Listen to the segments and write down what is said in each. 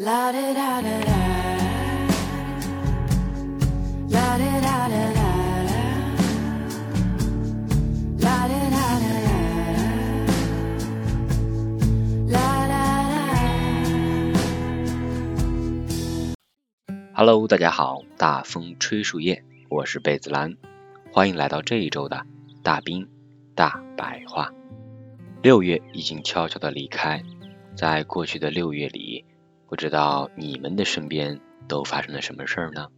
La da da da da. La da da da da. La da da da da. La da da. Hello，大家好，大风吹树叶，我是贝子兰，欢迎来到这一周的大冰大白话。六月已经悄悄的离开，在过去的六月里，不知道你们的身边都发生了什么事儿呢？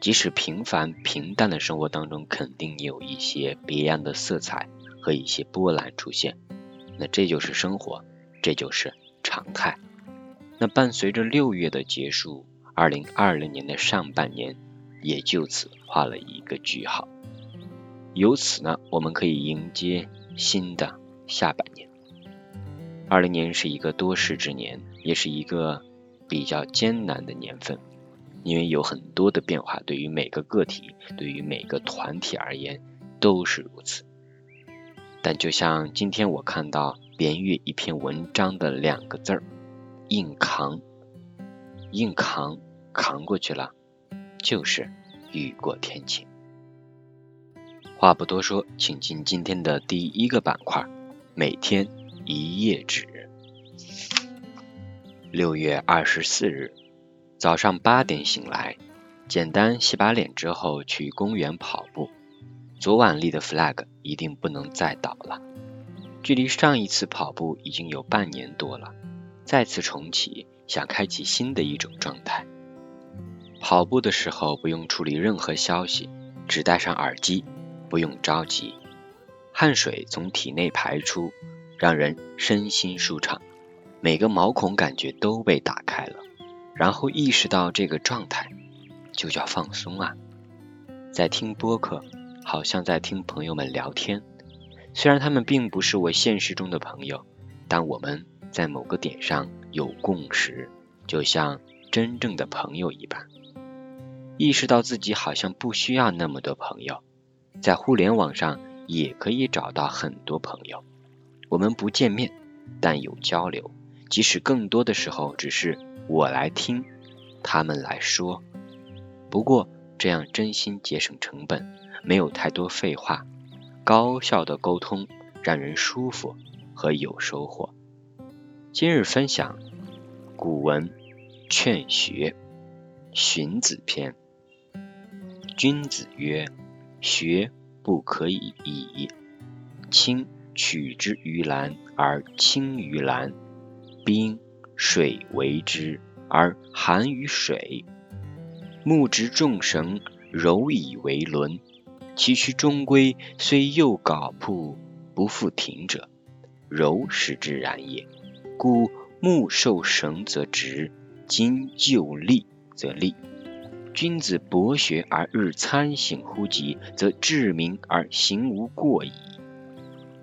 即使平凡平淡的生活当中，肯定也有一些别样的色彩和一些波澜出现。那这就是生活，这就是常态。那伴随着六月的结束，二零二零年的上半年也就此画了一个句号。由此呢，我们可以迎接新的下半年。二零年是一个多事之年，也是一个比较艰难的年份，因为有很多的变化，对于每个个体，对于每个团体而言都是如此。但就像今天我看到连月一篇文章的两个字儿“硬扛”，硬扛，扛过去了，就是雨过天晴。话不多说，请进今天的第一个板块，每天。一页纸。六月二十四日早上八点醒来，简单洗把脸之后去公园跑步。昨晚立的 flag 一定不能再倒了。距离上一次跑步已经有半年多了，再次重启，想开启新的一种状态。跑步的时候不用处理任何消息，只戴上耳机，不用着急，汗水从体内排出。让人身心舒畅，每个毛孔感觉都被打开了，然后意识到这个状态就叫放松啊。在听播客，好像在听朋友们聊天，虽然他们并不是我现实中的朋友，但我们在某个点上有共识，就像真正的朋友一般。意识到自己好像不需要那么多朋友，在互联网上也可以找到很多朋友。我们不见面，但有交流。即使更多的时候只是我来听，他们来说。不过这样真心节省成本，没有太多废话，高效的沟通让人舒服和有收获。今日分享古文《劝学》荀子篇。君子曰：“学不可以已。”亲。取之于蓝而清于蓝，冰水为之而寒于水。木直众绳，柔以为轮。其曲中规，虽右槁铺，不复停者，柔使之然也。故木受绳则直，金就立则立。君子博学而日参省乎己，则志明而行无过矣。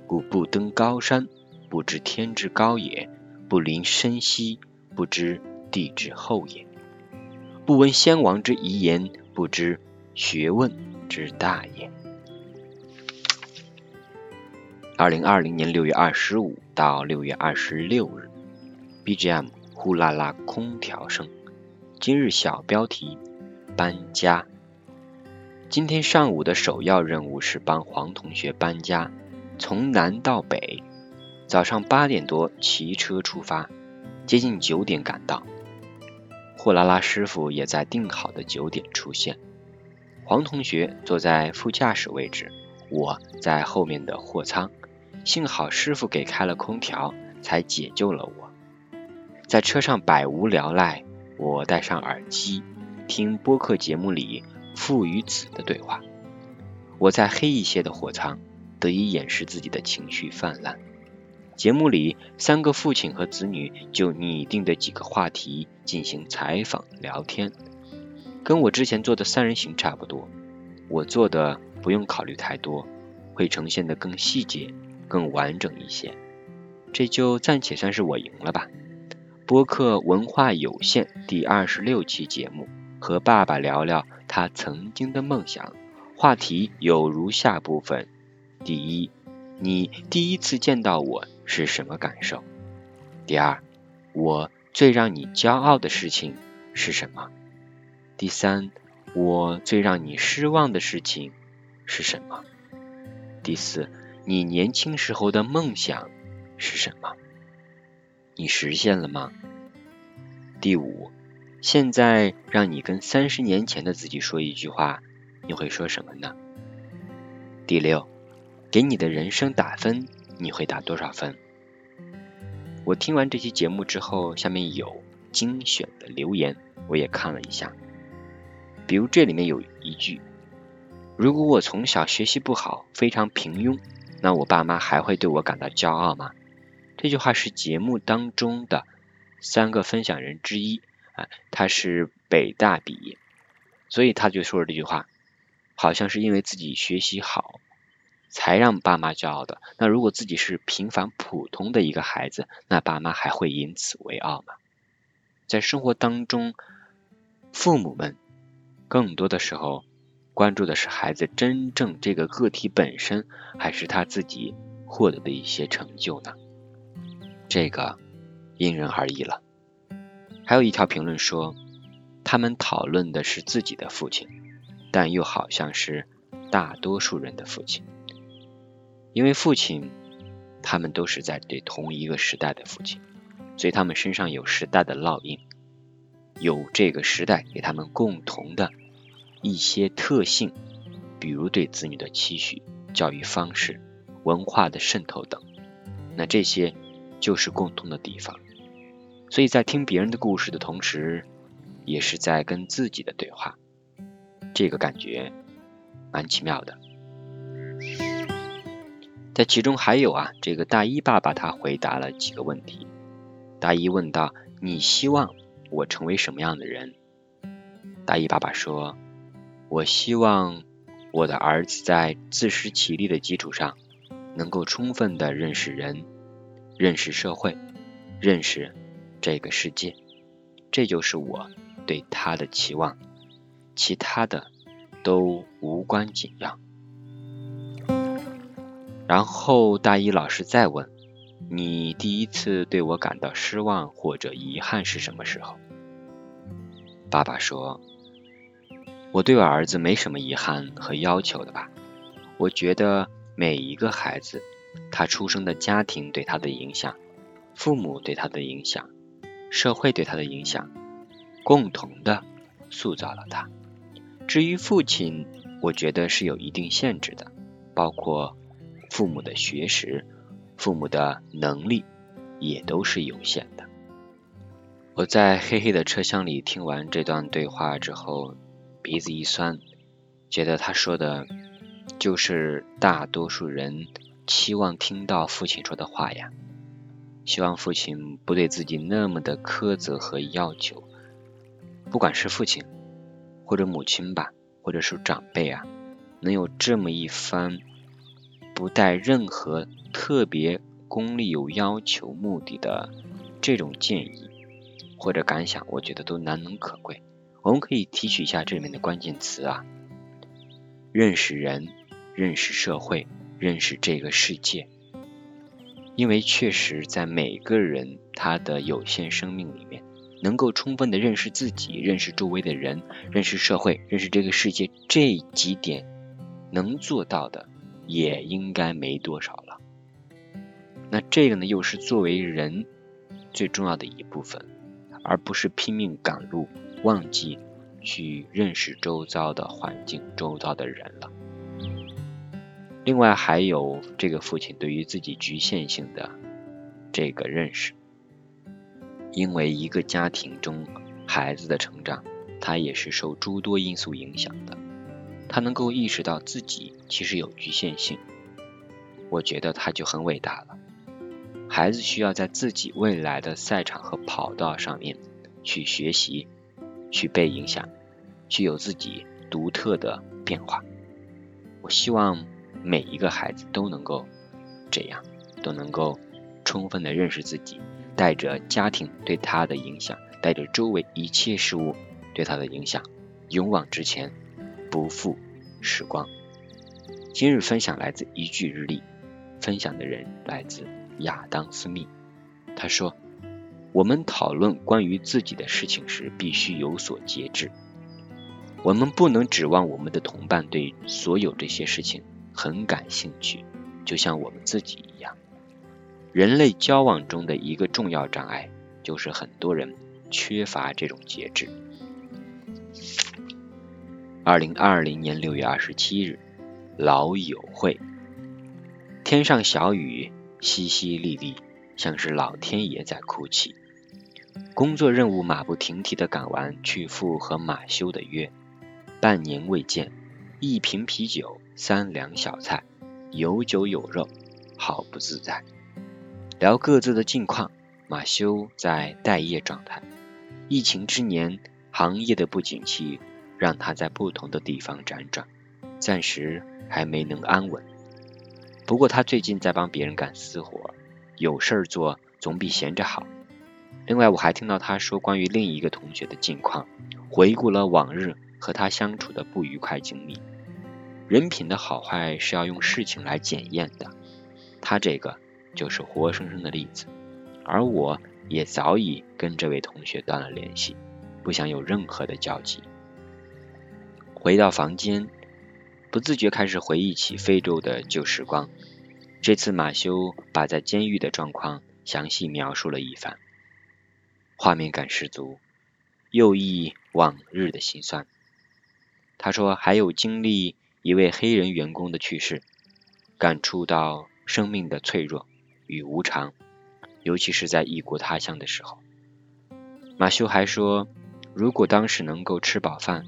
故不登高山，不知天之高也；不临深溪，不知地之厚也；不闻先王之遗言，不知学问之大也。二零二零年六月二十五到六月二十六日，BGM 呼啦啦空调声。今日小标题：搬家。今天上午的首要任务是帮黄同学搬家。从南到北，早上八点多骑车出发，接近九点赶到。货拉拉师傅也在定好的九点出现。黄同学坐在副驾驶位置，我在后面的货舱。幸好师傅给开了空调，才解救了我。在车上百无聊赖，我戴上耳机听播客节目里父与子的对话。我在黑一些的货舱。得以掩饰自己的情绪泛滥。节目里，三个父亲和子女就拟定的几个话题进行采访聊天，跟我之前做的三人行差不多。我做的不用考虑太多，会呈现的更细节、更完整一些。这就暂且算是我赢了吧。播客文化有限第二十六期节目，和爸爸聊聊他曾经的梦想。话题有如下部分。第一，你第一次见到我是什么感受？第二，我最让你骄傲的事情是什么？第三，我最让你失望的事情是什么？第四，你年轻时候的梦想是什么？你实现了吗？第五，现在让你跟三十年前的自己说一句话，你会说什么呢？第六，给你的人生打分，你会打多少分？我听完这期节目之后，下面有精选的留言，我也看了一下。比如这里面有一句：“如果我从小学习不好，非常平庸，那我爸妈还会对我感到骄傲吗？”这句话是节目当中的三个分享人之一啊，他是北大毕业，所以他就说了这句话，好像是因为自己学习好。才让爸妈骄傲的。那如果自己是平凡普通的一个孩子，那爸妈还会因此为傲吗？在生活当中，父母们更多的时候关注的是孩子真正这个个体本身，还是他自己获得的一些成就呢？这个因人而异了。还有一条评论说，他们讨论的是自己的父亲，但又好像是大多数人的父亲。因为父亲，他们都是在对同一个时代的父亲，所以他们身上有时代的烙印，有这个时代给他们共同的一些特性，比如对子女的期许、教育方式、文化的渗透等，那这些就是共通的地方。所以在听别人的故事的同时，也是在跟自己的对话，这个感觉蛮奇妙的。在其中还有啊，这个大一爸爸他回答了几个问题。大一问道：“你希望我成为什么样的人？”大一爸爸说：“我希望我的儿子在自食其力的基础上，能够充分的认识人、认识社会、认识这个世界。这就是我对他的期望，其他的都无关紧要。”然后大一老师再问：“你第一次对我感到失望或者遗憾是什么时候？”爸爸说：“我对我儿子没什么遗憾和要求的吧。我觉得每一个孩子，他出生的家庭对他的影响，父母对他的影响，社会对他的影响，共同的塑造了他。至于父亲，我觉得是有一定限制的，包括。”父母的学识，父母的能力也都是有限的。我在黑黑的车厢里听完这段对话之后，鼻子一酸，觉得他说的就是大多数人期望听到父亲说的话呀。希望父亲不对自己那么的苛责和要求，不管是父亲或者母亲吧，或者是长辈啊，能有这么一番。不带任何特别功利有要求目的的这种建议或者感想，我觉得都难能可贵。我们可以提取一下这里面的关键词啊：认识人、认识社会、认识这个世界。因为确实在每个人他的有限生命里面，能够充分的认识自己、认识周围的人、认识社会、认识这个世界这几点能做到的。也应该没多少了。那这个呢，又是作为人最重要的一部分，而不是拼命赶路，忘记去认识周遭的环境、周遭的人了。另外，还有这个父亲对于自己局限性的这个认识，因为一个家庭中孩子的成长，他也是受诸多因素影响的。他能够意识到自己其实有局限性，我觉得他就很伟大了。孩子需要在自己未来的赛场和跑道上面去学习，去被影响，去有自己独特的变化。我希望每一个孩子都能够这样，都能够充分的认识自己，带着家庭对他的影响，带着周围一切事物对他的影响，勇往直前。不负时光。今日分享来自一句日历，分享的人来自亚当斯密。他说：“我们讨论关于自己的事情时，必须有所节制。我们不能指望我们的同伴对所有这些事情很感兴趣，就像我们自己一样。人类交往中的一个重要障碍，就是很多人缺乏这种节制。二零二零年六月二十七日，老友会。天上小雨淅淅沥沥，像是老天爷在哭泣。工作任务马不停蹄地赶完，去赴和马修的约。半年未见，一瓶啤酒，三两小菜，有酒有肉，好不自在。聊各自的近况，马修在待业状态。疫情之年，行业的不景气让他在不同的地方辗转，暂时还没能安稳。不过他最近在帮别人干私活，有事儿做总比闲着好。另外，我还听到他说关于另一个同学的近况，回顾了往日和他相处的不愉快经历。人品的好坏是要用事情来检验的，他这个就是活生生的例子。而我也早已跟这位同学断了联系，不想有任何的交集。回到房间，不自觉开始回忆起非洲的旧时光。这次马修把在监狱的状况详细描述了一番。画面感十足，又忆往日的辛酸。他说还有经历一位黑人员工的去世，感触到生命的脆弱与无常，尤其是在异国他乡的时候。马修还说，如果当时能够吃饱饭，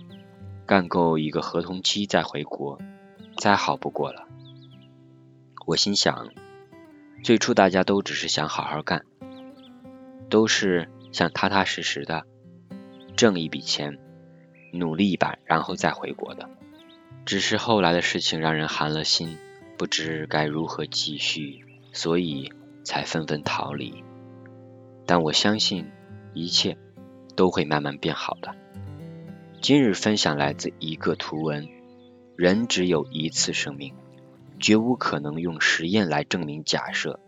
干够一个合同期再回国，再好不过了。我心想，最初大家都只是想好好干，都是。想踏踏实实的挣一笔钱，努力一把，然后再回国的。只是后来的事情让人寒了心，不知该如何继续，所以才纷纷逃离。但我相信一切都会慢慢变好的。今日分享来自一个图文：人只有一次生命，绝无可能用实验来证明假设，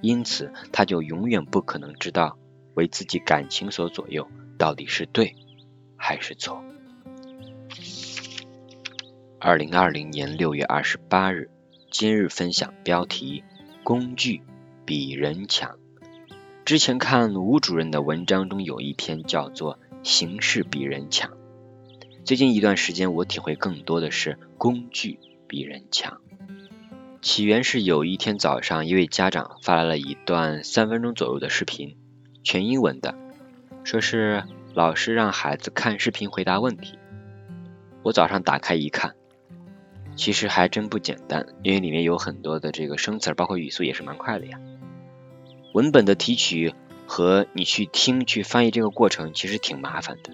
因此他就永远不可能知道。为自己感情所左右，到底是对还是错？二零二零年六月二十八日，今日分享标题：工具比人强。之前看吴主任的文章中有一篇叫做“形势比人强”。最近一段时间，我体会更多的是工具比人强。起源是有一天早上，一位家长发来了一段三分钟左右的视频。全英文的，说是老师让孩子看视频回答问题。我早上打开一看，其实还真不简单，因为里面有很多的这个生词，包括语速也是蛮快的呀。文本的提取和你去听去翻译这个过程其实挺麻烦的。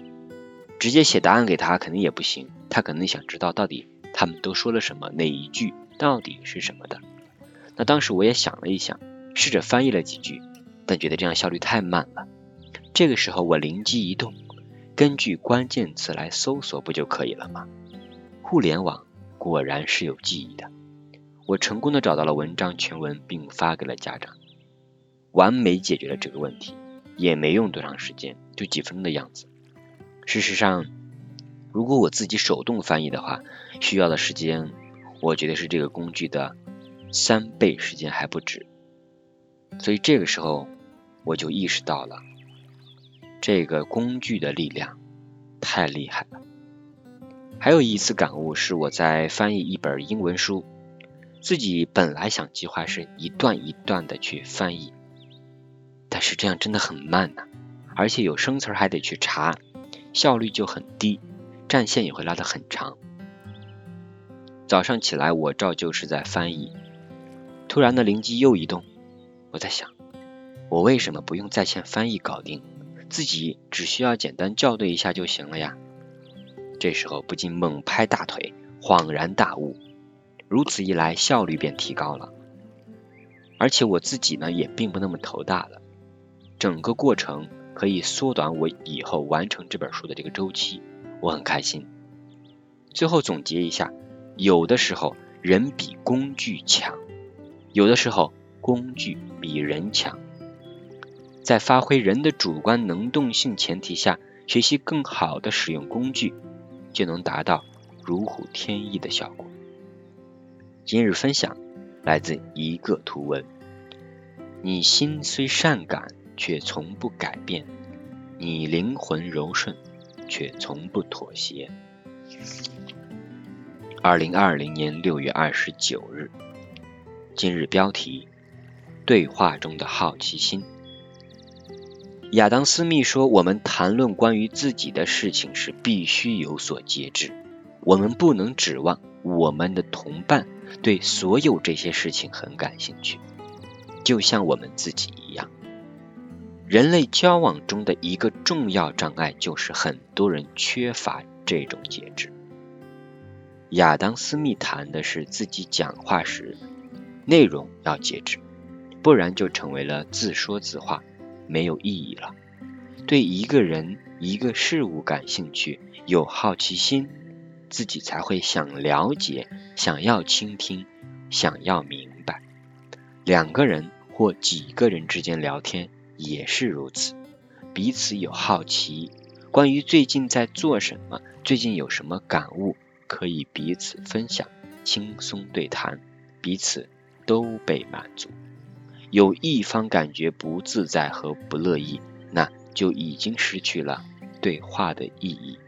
直接写答案给他肯定也不行，他可能想知道到底他们都说了什么，哪一句到底是什么的。那当时我也想了一想，试着翻译了几句。但觉得这样效率太慢了。这个时候我灵机一动，根据关键词来搜索不就可以了吗？互联网果然是有记忆的。我成功的找到了文章全文，并发给了家长，完美解决了这个问题，也没用多长时间，就几分钟的样子。事实上，如果我自己手动翻译的话，需要的时间，我觉得是这个工具的三倍时间还不止。所以这个时候。我就意识到了这个工具的力量太厉害了。还有一次感悟是我在翻译一本英文书，自己本来想计划是一段一段的去翻译，但是这样真的很慢呐，而且有生词还得去查，效率就很低，战线也会拉得很长。早上起来我照旧是在翻译，突然的灵机又一动，我在想。我为什么不用在线翻译搞定，自己只需要简单校对一下就行了呀？这时候不禁猛拍大腿，恍然大悟，如此一来效率便提高了，而且我自己呢也并不那么头大了，整个过程可以缩短我以后完成这本书的这个周期，我很开心。最后总结一下，有的时候人比工具强，有的时候工具比人强。在发挥人的主观能动性前提下，学习更好的使用工具，就能达到如虎添翼的效果。今日分享来自一个图文：你心虽善感，却从不改变；你灵魂柔顺，却从不妥协。二零二零年六月二十九日，今日标题：对话中的好奇心。亚当·斯密说：“我们谈论关于自己的事情时，必须有所节制。我们不能指望我们的同伴对所有这些事情很感兴趣，就像我们自己一样。人类交往中的一个重要障碍就是很多人缺乏这种节制。”亚当·斯密谈的是自己讲话时内容要节制，不然就成为了自说自话。没有意义了。对一个人、一个事物感兴趣，有好奇心，自己才会想了解、想要倾听、想要明白。两个人或几个人之间聊天也是如此，彼此有好奇，关于最近在做什么，最近有什么感悟，可以彼此分享，轻松对谈，彼此都被满足。有一方感觉不自在和不乐意，那就已经失去了对话的意义。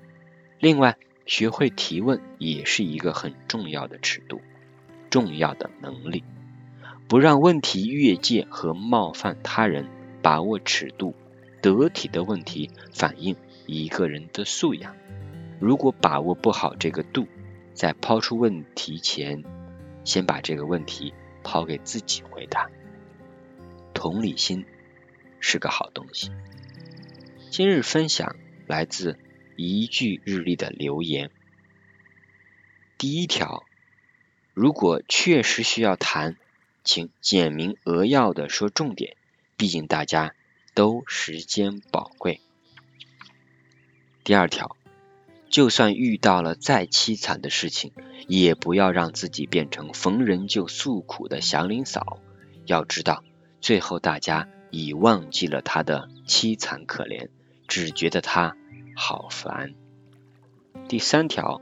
另外，学会提问也是一个很重要的尺度，重要的能力，不让问题越界和冒犯他人，把握尺度，得体的问题反映一个人的素养。如果把握不好这个度，在抛出问题前，先把这个问题抛给自己回答。同理心是个好东西。今日分享来自一句日历的留言。第一条，如果确实需要谈，请简明扼要的说重点，毕竟大家都时间宝贵。第二条，就算遇到了再凄惨的事情，也不要让自己变成逢人就诉苦的祥林嫂，要知道。最后，大家已忘记了他的凄惨可怜，只觉得他好烦。第三条，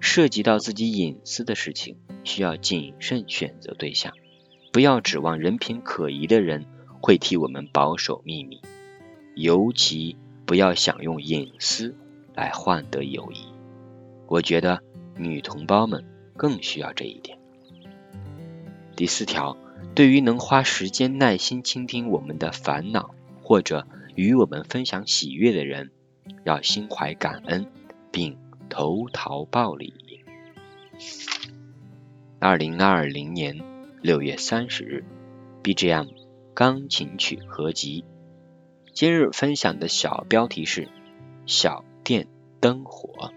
涉及到自己隐私的事情，需要谨慎选择对象，不要指望人品可疑的人会替我们保守秘密，尤其不要想用隐私来换得友谊。我觉得女同胞们更需要这一点。第四条。对于能花时间耐心倾听我们的烦恼，或者与我们分享喜悦的人，要心怀感恩，并投桃报李。二零二零年六月三十日，BGM 钢琴曲合集。今日分享的小标题是“小店灯火”。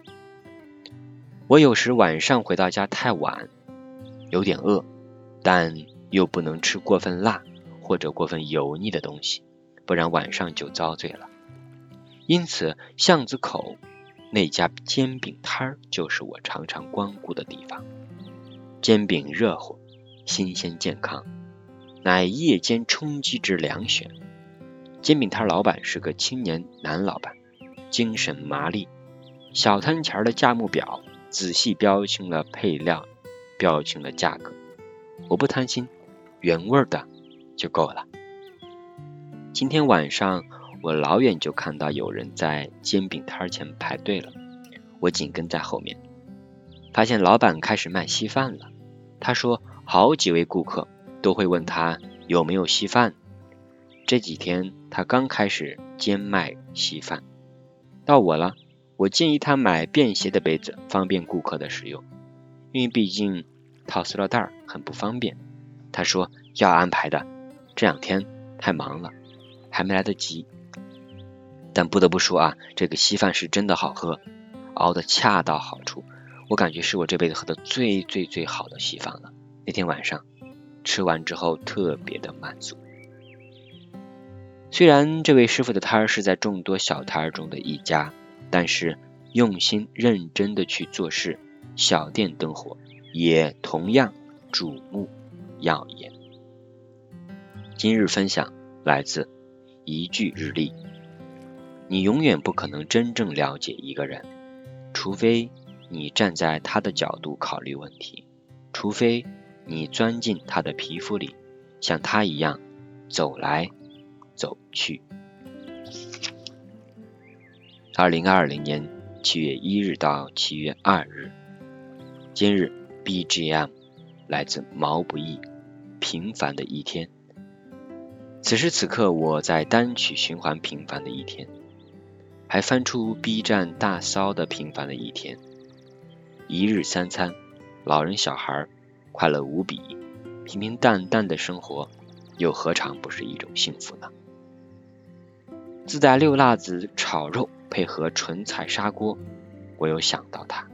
我有时晚上回到家太晚，有点饿，但。又不能吃过分辣或者过分油腻的东西，不然晚上就遭罪了。因此，巷子口那家煎饼摊儿就是我常常光顾的地方。煎饼热乎、新鲜、健康，乃夜间充饥之良选。煎饼摊老板是个青年男老板，精神麻利。小摊前的价目表仔细标清了配料，标清了价格。我不贪心。原味的就够了。今天晚上我老远就看到有人在煎饼摊前排队了，我紧跟在后面，发现老板开始卖稀饭了。他说好几位顾客都会问他有没有稀饭。这几天他刚开始兼卖稀饭，到我了，我建议他买便携的杯子，方便顾客的使用，因为毕竟套塑料袋很不方便。他说要安排的，这两天太忙了，还没来得及。但不得不说啊，这个稀饭是真的好喝，熬的恰到好处，我感觉是我这辈子喝的最最最好的稀饭了。那天晚上吃完之后特别的满足。虽然这位师傅的摊儿是在众多小摊儿中的一家，但是用心认真的去做事，小店灯火也同样瞩目。耀眼。今日分享来自一句日历。你永远不可能真正了解一个人，除非你站在他的角度考虑问题，除非你钻进他的皮肤里，像他一样走来走去。二零二零年七月一日到七月二日，今日 BGM 来自毛不易，《平凡的一天》。此时此刻，我在单曲循环《平凡的一天》。还翻出 B 站大骚的平凡的一天，一日三餐，老人小孩快乐无比，平平淡淡的生活，又何尝不是一种幸福呢？自带六辣子炒肉配合纯菜砂锅，我又想到他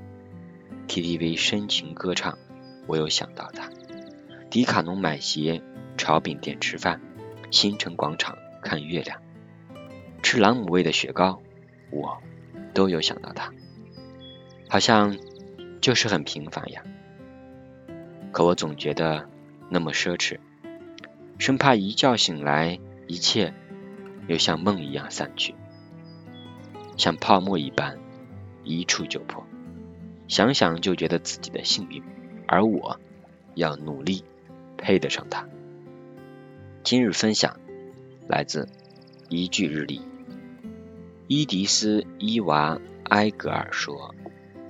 ；KTV 深情歌唱，我又想到他；迪卡侬买鞋，炒饼店吃饭，新城广场看月亮，吃朗姆味的雪糕。我都有想到他，好像就是很平凡呀。可我总觉得那么奢侈，生怕一觉醒来，一切又像梦一样散去，像泡沫一般一触就破。想想就觉得自己的幸运，而我要努力配得上它。今日分享来自一句日历。伊迪丝·伊娃·埃格尔说：“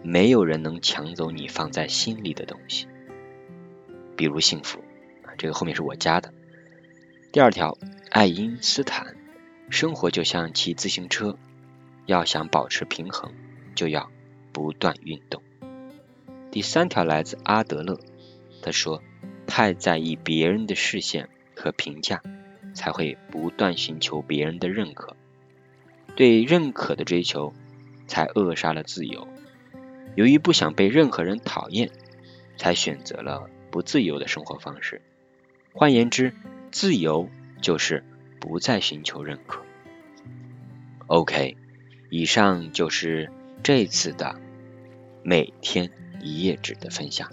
没有人能抢走你放在心里的东西，比如幸福。”这个后面是我加的。第二条，爱因斯坦：“生活就像骑自行车，要想保持平衡，就要不断运动。”第三条来自阿德勒，他说：“太在意别人的视线和评价，才会不断寻求别人的认可。”对认可的追求，才扼杀了自由。由于不想被任何人讨厌，才选择了不自由的生活方式。换言之，自由就是不再寻求认可。OK，以上就是这次的每天一页纸的分享。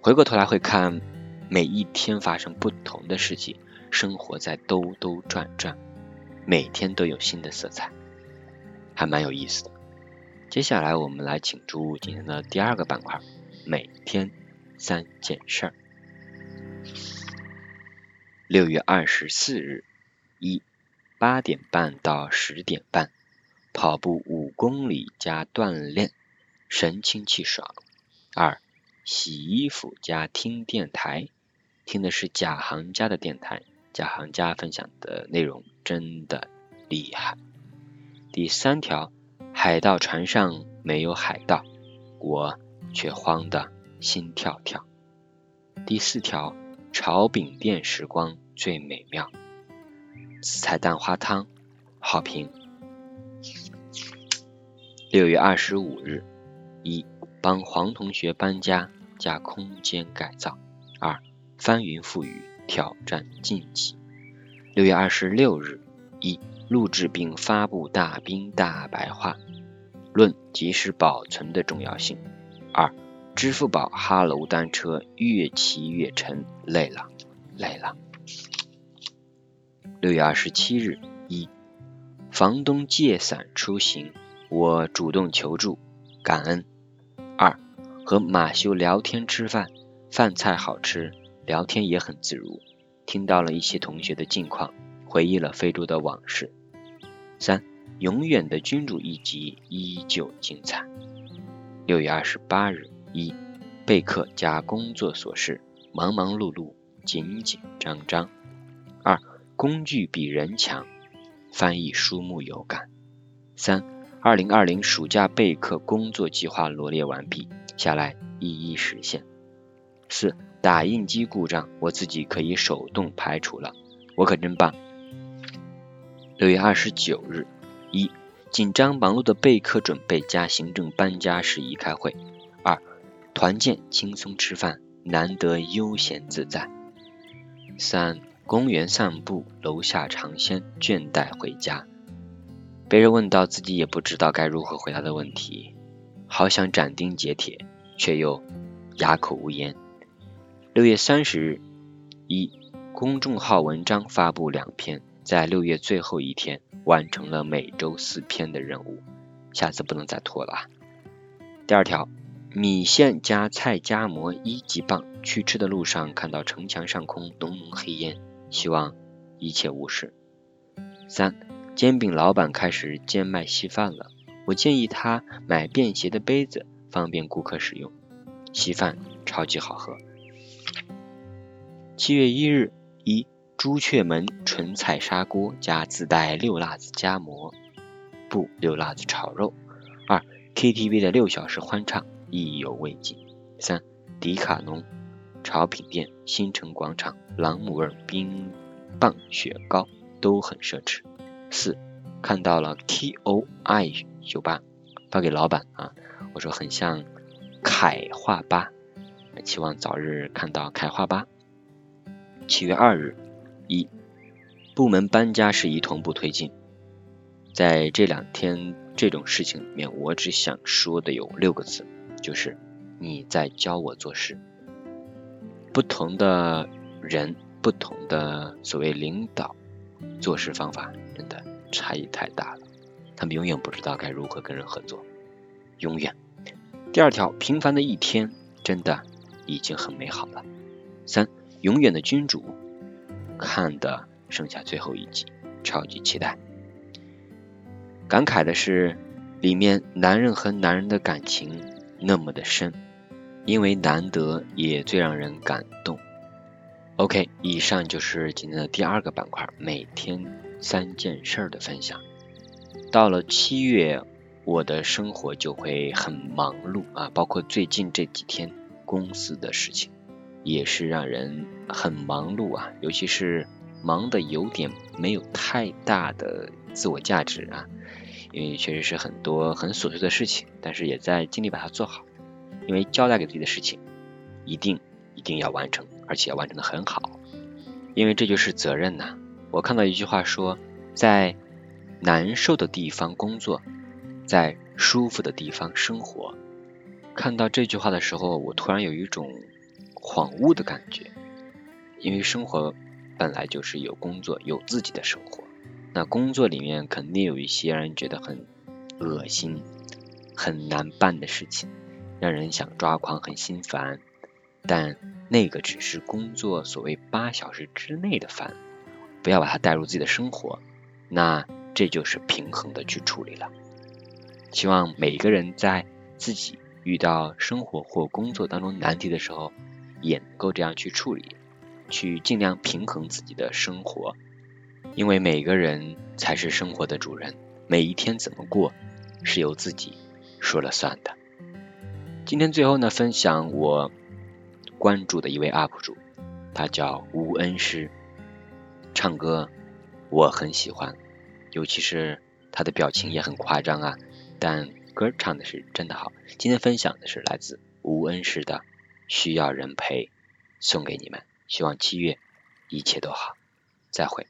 回过头来会看，每一天发生不同的事情，生活在兜兜转转。每天都有新的色彩，还蛮有意思的。接下来我们来请出今天的第二个板块，每天三件事儿。六月二十四日，一八点半到十点半，跑步五公里加锻炼，神清气爽。二洗衣服加听电台，听的是贾行家的电台。贾行家分享的内容真的厉害。第三条，海盗船上没有海盗，我却慌得心跳跳。第四条，炒饼店时光最美妙。紫菜蛋花汤，好评。六月二十五日，一帮黄同学搬家加空间改造。二翻云覆雨。挑战晋级。六月二十六日，一录制并发布大兵大白话，论及时保存的重要性。二，支付宝哈喽单车越骑越沉，累了，累了。六月二十七日，一房东借伞出行，我主动求助，感恩。二，和马修聊天吃饭，饭菜好吃。聊天也很自如，听到了一些同学的近况，回忆了非洲的往事。三，永远的君主一集依旧精彩。六月二十八日，一，备课加工作琐事，忙忙碌碌，紧紧张张。二，工具比人强，翻译书目有感。三，二零二零暑假备课工作计划罗列完毕，下来一一实现。四。打印机故障，我自己可以手动排除了，我可真棒。六月二十九日，一紧张忙碌的备课准备加行政搬家事宜开会。团建轻松吃饭，难得悠闲自在。三公园散步，楼下尝鲜，倦怠回家。被人问到自己也不知道该如何回答的问题，好想斩钉截铁，却又哑口无言。六月三十日，一公众号文章发布两篇，在六月最后一天完成了每周四篇的任务，下次不能再拖了。第二条，米线加菜夹馍一级棒。去吃的路上看到城墙上空浓浓黑烟，希望一切无事。三，煎饼老板开始煎麦稀饭了，我建议他买便携的杯子，方便顾客使用。稀饭超级好喝。七月一日，一朱雀门纯菜砂锅加自带六辣子夹馍，不六辣子炒肉。二 KTV 的六小时欢唱意犹未尽。三迪卡侬。潮品店、新城广场、朗姆味冰棒雪糕都很奢侈。四，看到了 K O I 酒吧，发给老板啊，我说很像凯化吧，期望早日看到凯化吧。七月二日，一，部门搬家事宜同步推进。在这两天这种事情里面，我只想说的有六个字，就是你在教我做事。不同的人，不同的所谓领导，做事方法真的差异太大了。他们永远不知道该如何跟人合作，永远。第二条，平凡的一天真的已经很美好了。三，永远的君主，看的剩下最后一集，超级期待。感慨的是，里面男人和男人的感情那么的深。因为难得，也最让人感动。OK，以上就是今天的第二个板块，每天三件事的分享。到了七月，我的生活就会很忙碌啊，包括最近这几天公司的事情也是让人很忙碌啊，尤其是忙的有点没有太大的自我价值啊，因为确实是很多很琐碎的事情，但是也在尽力把它做好。因为交代给自己的事情，一定一定要完成，而且要完成的很好，因为这就是责任呐。我看到一句话说，在难受的地方工作，在舒服的地方生活。看到这句话的时候，我突然有一种恍悟的感觉，因为生活本来就是有工作，有自己的生活。那工作里面肯定有一些让人觉得很恶心、很难办的事情。让人想抓狂，很心烦，但那个只是工作所谓八小时之内的烦，不要把它带入自己的生活，那这就是平衡的去处理了。希望每个人在自己遇到生活或工作当中难题的时候，也能够这样去处理，去尽量平衡自己的生活，因为每个人才是生活的主人，每一天怎么过是由自己说了算的。今天最后呢，分享我关注的一位 UP 主，他叫吴恩师，唱歌我很喜欢，尤其是他的表情也很夸张啊，但歌唱的是真的好。今天分享的是来自吴恩师的《需要人陪》，送给你们，希望七月一切都好，再会。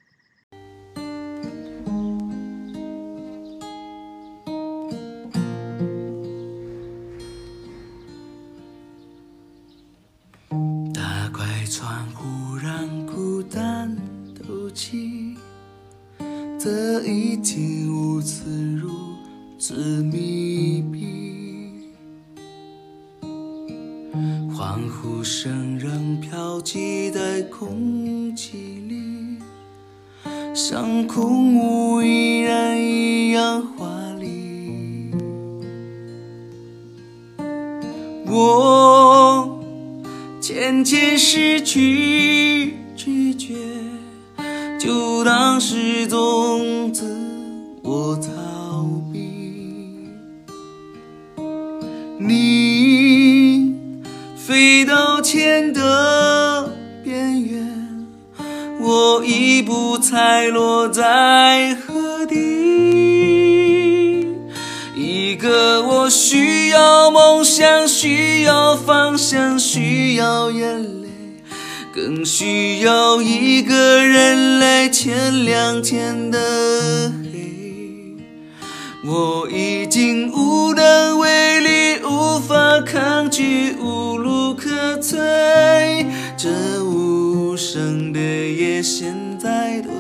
已经无此如此密闭。欢呼声仍飘起在空气里，像空无一人一样华丽。我。渐渐失去，就当是种自我逃避。你飞到天的边缘，我一步踩落在何地。一个我需要梦想，需要方向，需要眼泪，更需要一个人来牵两天的黑。我已经无能为力，无法抗拒，无路可退。这无声的夜，现在的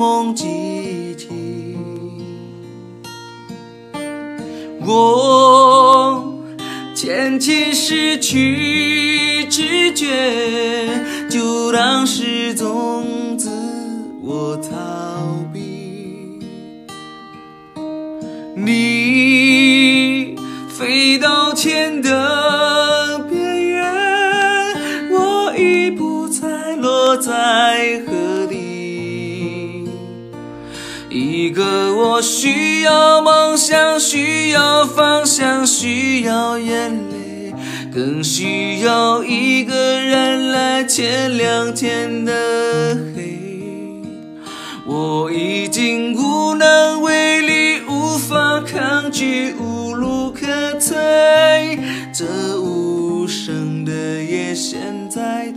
梦寂静。我渐渐失去知觉，就当是种自我逃避。你飞到天的边缘，我已不再落在一个我需要梦想，需要方向，需要眼泪，更需要一个人来牵两天的黑。我已经无能为力，无法抗拒，无路可退。这无声的夜，现在